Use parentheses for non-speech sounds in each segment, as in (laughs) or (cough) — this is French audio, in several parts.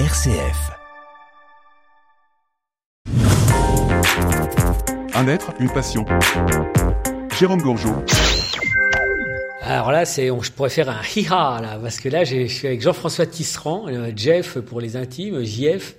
RCF. Un être, une passion. Jérôme Gourgeot. Alors là, c'est, je pourrais faire un hi-ha, là, parce que là, je suis avec Jean-François Tisserand, euh, Jeff pour les intimes, JF.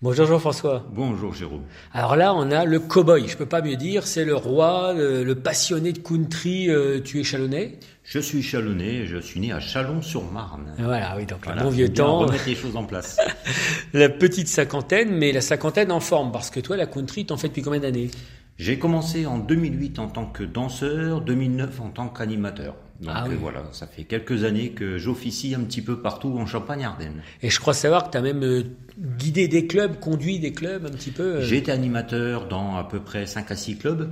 Bonjour Jean-François. Bonjour Jérôme. Alors là, on a le cow-boy, je peux pas mieux dire, c'est le roi, le, le passionné de country, euh, tu es chalonnais. Je suis chalonnais, je suis né à Chalon-sur-Marne. Voilà, oui, donc Voilà, le bon vieux temps, remettre les choses en place. (laughs) la petite cinquantaine, mais la cinquantaine en forme, parce que toi, la country, t'en fais depuis combien d'années? J'ai commencé en 2008 en tant que danseur, 2009 en tant qu'animateur. Donc Ah oui. euh, voilà, ça fait quelques années que j'officie un petit peu partout en Champagne-Ardenne. Et je crois savoir que tu as même euh, guidé des clubs, conduit des clubs un petit peu. euh. J'ai été animateur dans à peu près 5 à 6 clubs.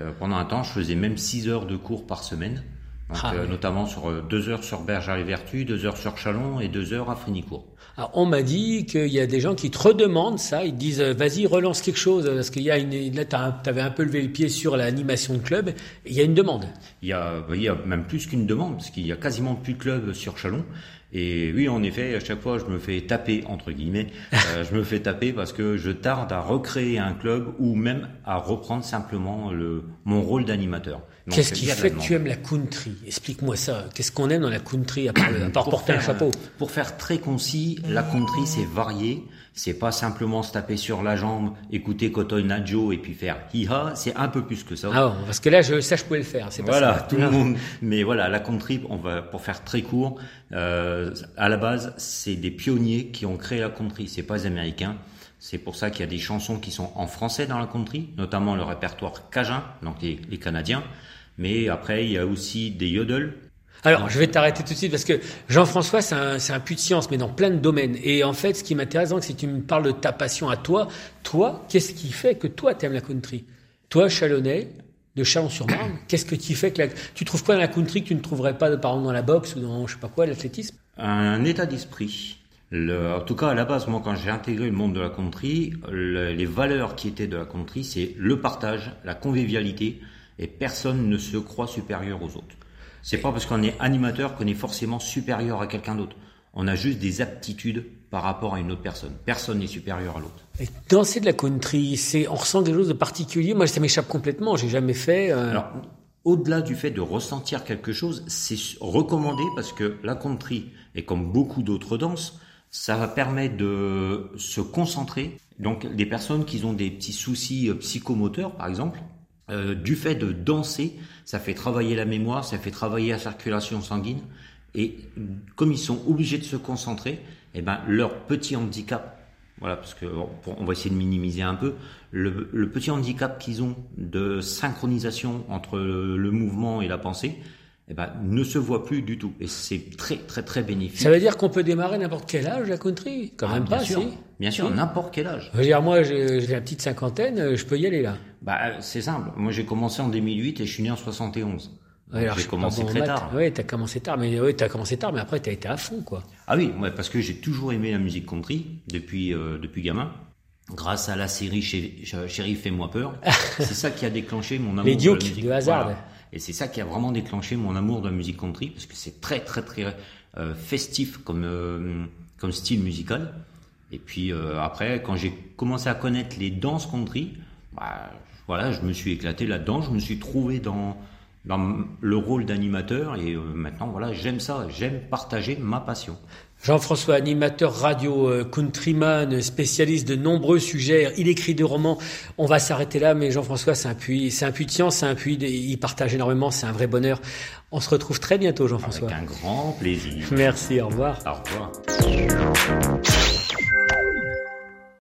Euh, pendant un temps, je faisais même 6 heures de cours par semaine. Donc, Ah euh, notamment sur 2 heures sur Bergère-les-Vertus, 2 heures sur Chalon et 2 heures à Frenicourt. Alors, on m'a dit qu'il y a des gens qui te redemandent ça, ils te disent euh, vas-y relance quelque chose parce qu'il y a une là t'avais un peu levé le pied sur l'animation de club, et il y a une demande. Il y a, il y a même plus qu'une demande, parce qu'il y a quasiment plus de clubs sur Chalon. Et oui, en effet, à chaque fois, je me fais taper, entre guillemets, euh, (laughs) je me fais taper parce que je tarde à recréer un club ou même à reprendre simplement le, mon rôle d'animateur. Qu'est-ce qui fait que tu aimes la country? Explique-moi ça. Qu'est-ce qu'on aime dans la country à part, à part porter un chapeau? Pour faire très concis, la country c'est varié. C'est pas simplement se taper sur la jambe, écouter Cotton Joe et puis faire hi-ha. C'est un peu plus que ça. Ah bon, parce que là je ça je pouvais le faire. Pas Voilà, ça. tout le monde. Mais voilà, la country, on va pour faire très court. Euh, à la base, c'est des pionniers qui ont créé la country. C'est pas les Américains. C'est pour ça qu'il y a des chansons qui sont en français dans la country, notamment le répertoire cajun, donc les, Canadiens. Mais après, il y a aussi des yodels. Alors, je vais t'arrêter tout de suite parce que Jean-François, c'est un, c'est puits de science, mais dans plein de domaines. Et en fait, ce qui m'intéresse, c'est que tu me parles de ta passion à toi. Toi, qu'est-ce qui fait que toi, t'aimes la country? Toi, Chalonnais, de Chalon-sur-Marne, qu'est-ce que tu fais que. Tu trouves quoi dans la country que tu ne trouverais pas, par exemple, dans la boxe ou dans, je sais pas quoi, l'athlétisme? Un état d'esprit. Le- en tout cas, à la base, moi, quand j'ai intégré le monde de la country, le- les valeurs qui étaient de la country, c'est le partage, la convivialité, et personne ne se croit supérieur aux autres. C'est pas parce qu'on est animateur qu'on est forcément supérieur à quelqu'un d'autre. On a juste des aptitudes par rapport à une autre personne. Personne n'est supérieur à l'autre. Et danser de la country, c'est, on ressent quelque chose de particulier? Moi, ça m'échappe complètement. J'ai jamais fait. euh, Alors, au-delà du fait de ressentir quelque chose, c'est recommandé parce que la country, et comme beaucoup d'autres danses, ça va permettre de se concentrer. Donc, des personnes qui ont des petits soucis euh, psychomoteurs, par exemple, euh, du fait de danser, ça fait travailler la mémoire, ça fait travailler la circulation sanguine. Et comme ils sont obligés de se concentrer, eh ben, leur petit handicap voilà, parce que bon, pour- on va essayer de minimiser un peu le, le petit handicap qu'ils ont de synchronisation entre le, mouvement et la pensée, eh ben, ne se voit plus du tout. Et c'est très très très bénéfique. Ça veut dire qu'on peut démarrer n'importe quel âge la country Quand Ah, même bien pas, sûr, si. bien sûr, Si. n'importe quel âge. Je veux dire, moi, j'ai j'ai la petite cinquantaine, euh, je peux y aller là. Bah, euh, c'est simple. Moi, j'ai commencé en 2008 et je suis né en 71. Ouais, j'ai commencé très tard. Oui, t'as commencé tard, mais oui, t'as commencé tard, mais après t'as été à fond, quoi. Ah oui, ouais, parce que j'ai toujours aimé la musique country depuis euh, depuis gamin. Grâce à la série Chéri- fais-moi peur, (laughs) c'est ça qui a déclenché mon amour Les de Dukes la musique. de Hazard. Voilà. Et c'est ça qui a vraiment déclenché mon amour de la musique country parce que c'est très très très euh, festif comme euh, comme style musical. Et puis après, quand j'ai commencé à connaître les danses country, bah, voilà, je me suis éclaté là-dedans. Je me suis trouvé dans dans le rôle d'animateur et euh, maintenant voilà, j'aime ça, j'aime partager ma passion. Jean-François, animateur radio, euh, countryman, spécialiste de nombreux sujets. Il écrit des romans. On va s'arrêter là, mais Jean-François, c'est un puits, c'est un puits de science, c'est un puits. de- il partage énormément, c'est un vrai bonheur. On se retrouve très bientôt, Avec Jean-François. un grand plaisir. Merci, au revoir. Au revoir.